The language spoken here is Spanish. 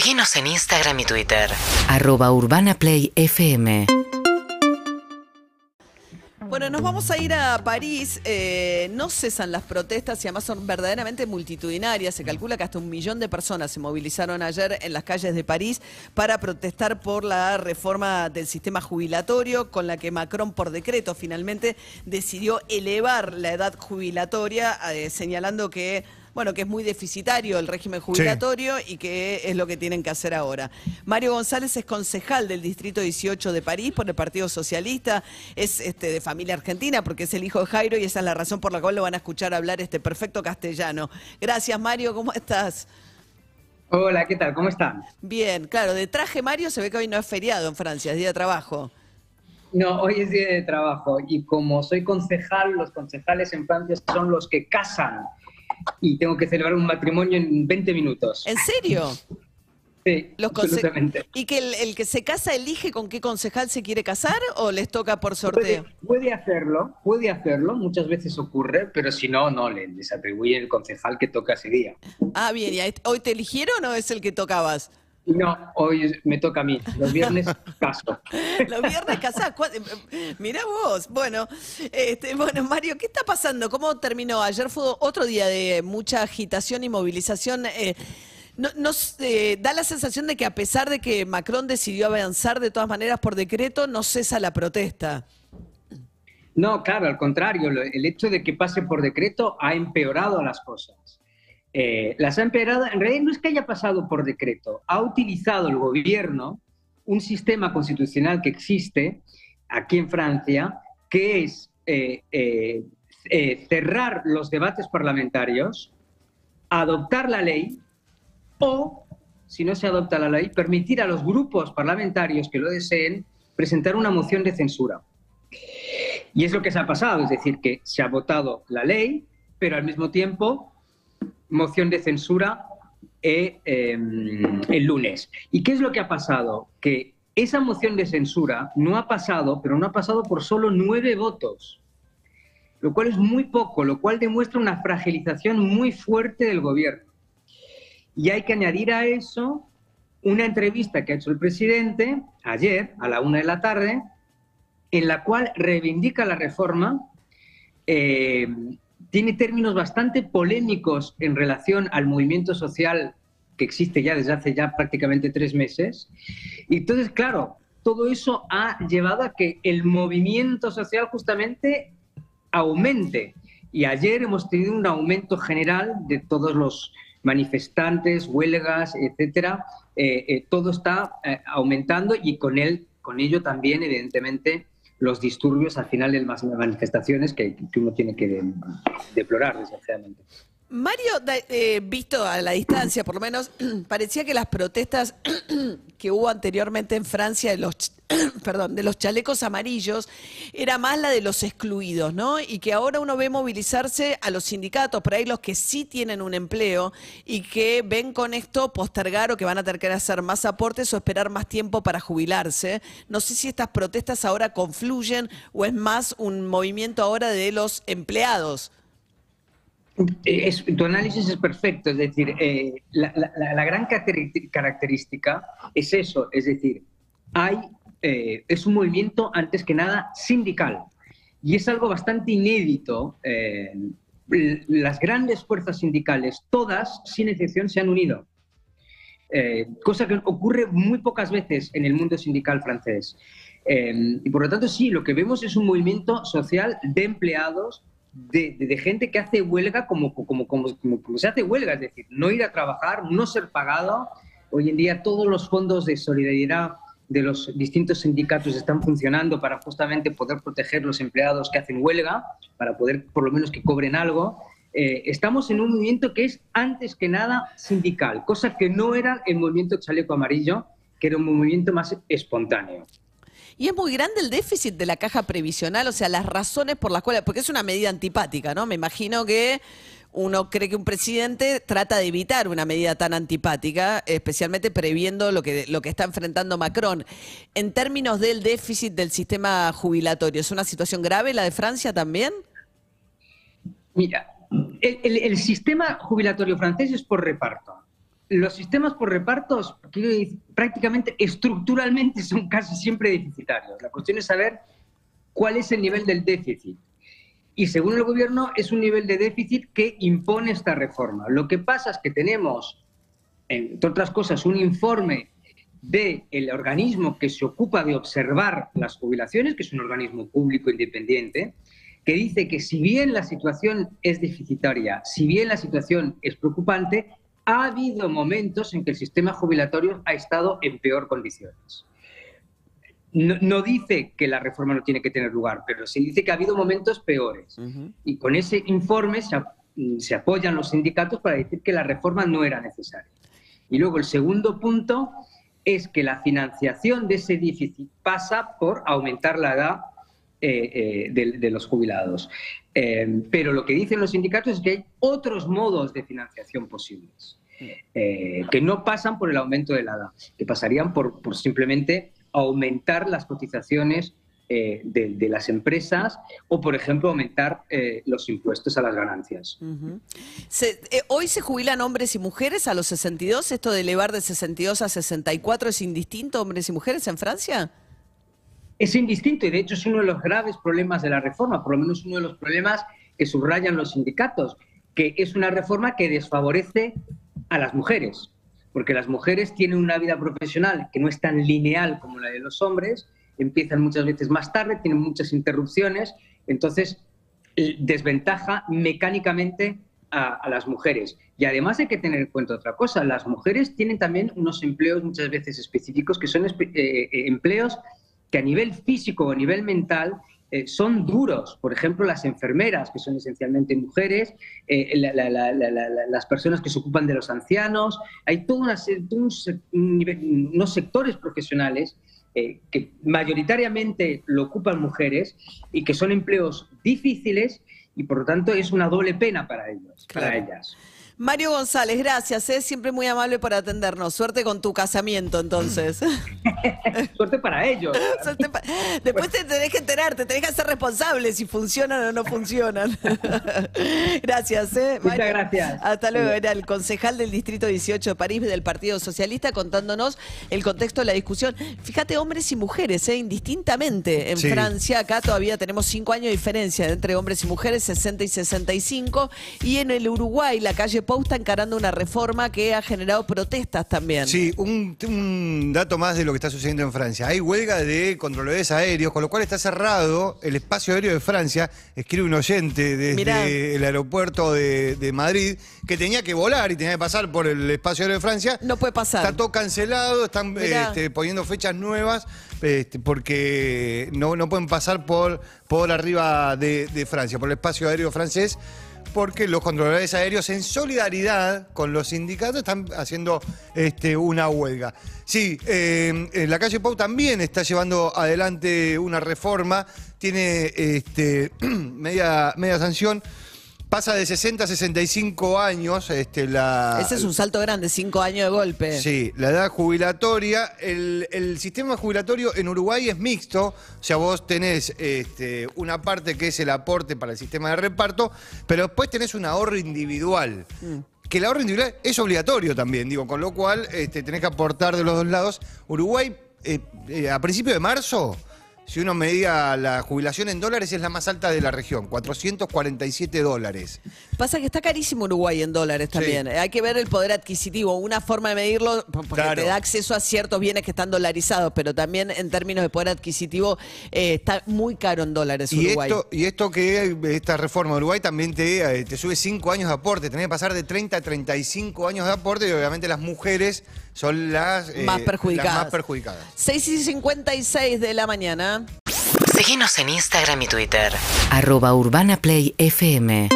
Seguinos en Instagram y Twitter. Arroba Urbana Play FM. Bueno, nos vamos a ir a París. Eh, no cesan las protestas y además son verdaderamente multitudinarias. Se calcula que hasta un millón de personas se movilizaron ayer en las calles de París para protestar por la reforma del sistema jubilatorio con la que Macron por decreto finalmente decidió elevar la edad jubilatoria, eh, señalando que bueno, que es muy deficitario el régimen jubilatorio y que es lo que tienen que hacer ahora. Mario González es concejal del Distrito 18 de París por el Partido Socialista, es este, de familia argentina porque es el hijo de Jairo y esa es la razón por la cual lo van a escuchar hablar este perfecto castellano. Gracias Mario, ¿cómo estás? Hola, ¿qué tal? ¿Cómo están? Bien, claro, de traje Mario se ve que hoy no es feriado en Francia, es día de trabajo. No, hoy es día de trabajo y como soy concejal, los concejales en Francia son los que casan y tengo que celebrar un matrimonio en 20 minutos. ¿En serio? Sí, absolutamente. ¿Y que el, que se casa elige con qué concejal se quiere casar o les toca por sorteo? Puede, hacerlo, puede hacerlo, muchas veces ocurre, pero si no, no, les atribuye el concejal que toca ese día. Ah, bien, ¿y hoy te eligieron o es el que tocabas? No, hoy me toca a mí. Los viernes caso. Los viernes casás. Mira vos. Bueno, este, bueno, Mario, ¿qué está pasando? ¿Cómo terminó? Ayer fue otro día de mucha agitación y movilización. Eh, nos eh, da la sensación de que a pesar de que Macron decidió avanzar de todas maneras por decreto, no cesa la protesta. No, claro, al contrario, el hecho de que pase por decreto ha empeorado las cosas. Eh, las ha empeorado, en realidad no es que haya pasado por decreto, ha utilizado el gobierno un sistema constitucional que existe aquí en Francia, que es eh, eh, cerrar los debates parlamentarios, adoptar la ley o, si no se adopta la ley, permitir a los grupos parlamentarios que lo deseen presentar una moción de censura. Y es lo que se ha pasado, es decir, que se ha votado la ley, pero al mismo tiempo moción de censura eh, em, el lunes. ¿Y qué es lo que ha pasado? Que esa moción de censura no ha pasado, pero no ha pasado por solo nueve votos, lo cual es muy poco, lo cual demuestra una fragilización muy fuerte del gobierno. Y hay que añadir a eso una entrevista que ha hecho el presidente ayer a la una de la tarde, en la cual reivindica la reforma eh, tiene términos bastante polémicos en relación al movimiento social que existe ya desde hace ya prácticamente tres meses. Y entonces, claro, todo eso ha llevado a que el movimiento social justamente aumente. Y ayer hemos tenido un aumento general de todos los manifestantes, huelgas, etcétera. Eh, eh, todo está eh, aumentando y con él, con ello también, evidentemente, los disturbios al final de las manifestaciones que, uno tiene que deplorar, desgraciadamente. Mario, eh, visto a la distancia, por lo menos, parecía que las protestas que hubo anteriormente en Francia de los, perdón, de los chalecos amarillos era más la de los excluidos, ¿no? Y que ahora uno ve movilizarse a los sindicatos, por ahí los que sí tienen un empleo y que ven con esto postergar o que van a tener que hacer más aportes o esperar más tiempo para jubilarse. No sé si estas protestas ahora confluyen o es más un movimiento ahora de los empleados. Eh, tu análisis es perfecto, es decir, eh, la, gran característica es eso, es decir, hay, eh, es un movimiento antes que nada sindical y es algo bastante inédito. las grandes fuerzas sindicales, todas, sin excepción, se han unido, cosa que ocurre muy pocas veces en el mundo sindical francés. y por lo tanto, sí, lo que vemos es un movimiento social de empleados de, gente que hace huelga como, como, como, como, se hace huelga, es decir, no ir a trabajar, no ser pagado. Hoy en día todos los fondos de solidaridad de los distintos sindicatos están funcionando para justamente poder proteger los empleados que hacen huelga, para poder por lo menos que cobren algo. Eh, estamos en un movimiento que es antes que nada sindical, cosa que no era el movimiento chaleco amarillo, que era un movimiento más espontáneo. Y es muy grande el déficit de la caja previsional, o sea, las razones por las cuales, porque es una medida antipática, ¿no? Me imagino que uno cree que un presidente trata de evitar una medida tan antipática, especialmente previendo lo que, lo que está enfrentando Macron. En términos del déficit del sistema jubilatorio, ¿es una situación grave la de Francia también? Mira, el sistema jubilatorio francés es por reparto. Los sistemas por repartos, decir, prácticamente estructuralmente son casi siempre deficitarios. La cuestión es saber cuál es el nivel del déficit. Y según el gobierno es un nivel de déficit que impone esta reforma. Lo que pasa es que tenemos, entre otras cosas, un informe del el organismo que se ocupa de observar las jubilaciones, que es un organismo público independiente, que dice que si bien la situación es deficitaria, si bien la situación es preocupante, ha habido momentos en que el sistema jubilatorio ha estado en peor condiciones. No, no dice que la reforma no tiene que tener lugar, pero sí dice que ha habido momentos peores. Y con ese informe se, ap- se apoyan los sindicatos para decir que la reforma no era necesaria. Y luego el segundo punto es que la financiación de ese déficit pasa por aumentar la edad eh, eh, de, de los jubilados. Eh, pero lo que dicen los sindicatos es que hay otros modos de financiación posibles, eh, que no pasan por el aumento de la edad, que pasarían por, por simplemente aumentar las cotizaciones eh, de, de las empresas o, por ejemplo, aumentar eh, los impuestos a las ganancias. Se- eh, hoy se jubilan hombres y mujeres a los 62. Esto de elevar de 62 a 64 es indistinto, hombres y mujeres en Francia. Es indistinto y de hecho es uno de los graves problemas de la reforma, por lo menos uno de los problemas que subrayan los sindicatos, que es una reforma que desfavorece a las mujeres, porque las mujeres tienen una vida profesional que no es tan lineal como la de los hombres, empiezan muchas veces más tarde, tienen muchas interrupciones, entonces eh, desventaja mecánicamente a, las mujeres. Y además hay que tener en cuenta otra cosa, las mujeres tienen también unos empleos muchas veces específicos que son eh, eh, empleos que a nivel físico o a nivel mental eh, son duros. Por ejemplo, las enfermeras, que son esencialmente mujeres, eh, la- la- la- la- la- la- las personas que se ocupan de los ancianos. Hay toda una se- todo un un unos sectores profesionales eh, que mayoritariamente lo ocupan mujeres y que son empleos difíciles y por lo tanto es una doble pena para ellos, para ellas. Mario González, gracias, es siempre muy amable por atendernos. Suerte con tu casamiento, entonces. Suerte para ellos. Suerte pa- Después te tenés que enterar, te tenés que hacer responsable si funcionan o no funcionan. gracias, ¿eh? Muchas Mario. gracias. Hasta luego. Era el concejal del Distrito 18 de París del Partido Socialista contándonos el contexto de la discusión. Fíjate, hombres y mujeres, ¿eh? indistintamente. En Sí. Francia, acá todavía tenemos cinco años de diferencia entre hombres y mujeres, 60 y 65. Y en el Uruguay, la calle Está encarando una reforma que ha generado protestas también. Sí, un, un dato más de lo que está sucediendo en Francia. Hay huelga de controladores aéreos, con lo cual está cerrado el espacio aéreo de Francia. Escribe un oyente desde Mirá. el aeropuerto de, de Madrid que tenía que volar y tenía que pasar por el espacio aéreo de Francia. No puede pasar. Está todo cancelado, están este, poniendo fechas nuevas este, porque no, no pueden pasar por, por arriba de, de Francia, por el espacio aéreo francés, porque los controladores aéreos en solidaridad con los sindicatos están haciendo este, una huelga. Sí, eh, en la calle Pau también está llevando adelante una reforma, tiene este, media, media sanción. Pasa de 60 a 65 años este, la, Ese es un salto grande, cinco años de golpe. Sí, la edad jubilatoria. El, el sistema jubilatorio en Uruguay es mixto. O sea, vos tenés este, una parte que es el aporte para el sistema de reparto, pero después tenés un ahorro individual. Que el ahorro individual es obligatorio también, digo, con lo cual este, tenés que aportar de los dos lados. Uruguay, eh, eh, a principio de marzo, si uno medía la jubilación en dólares, es la más alta de la región, 447 dólares. Pasa que está carísimo Uruguay en dólares también. Hay que ver el poder adquisitivo. Una forma de medirlo, porque Claro. te da acceso a ciertos bienes que están dolarizados, pero también en términos de poder adquisitivo eh, está muy caro en dólares Y Uruguay. esto, y esto que esta reforma de Uruguay también te, eh, te sube 5 años de aporte, tenés que pasar de 30 a 35 años de aporte y obviamente las mujeres son las, eh, más perjudicadas. las más perjudicadas. 6 y 56 de la mañana. Seguinos en Instagram y Twitter. arroba Urbana Play FM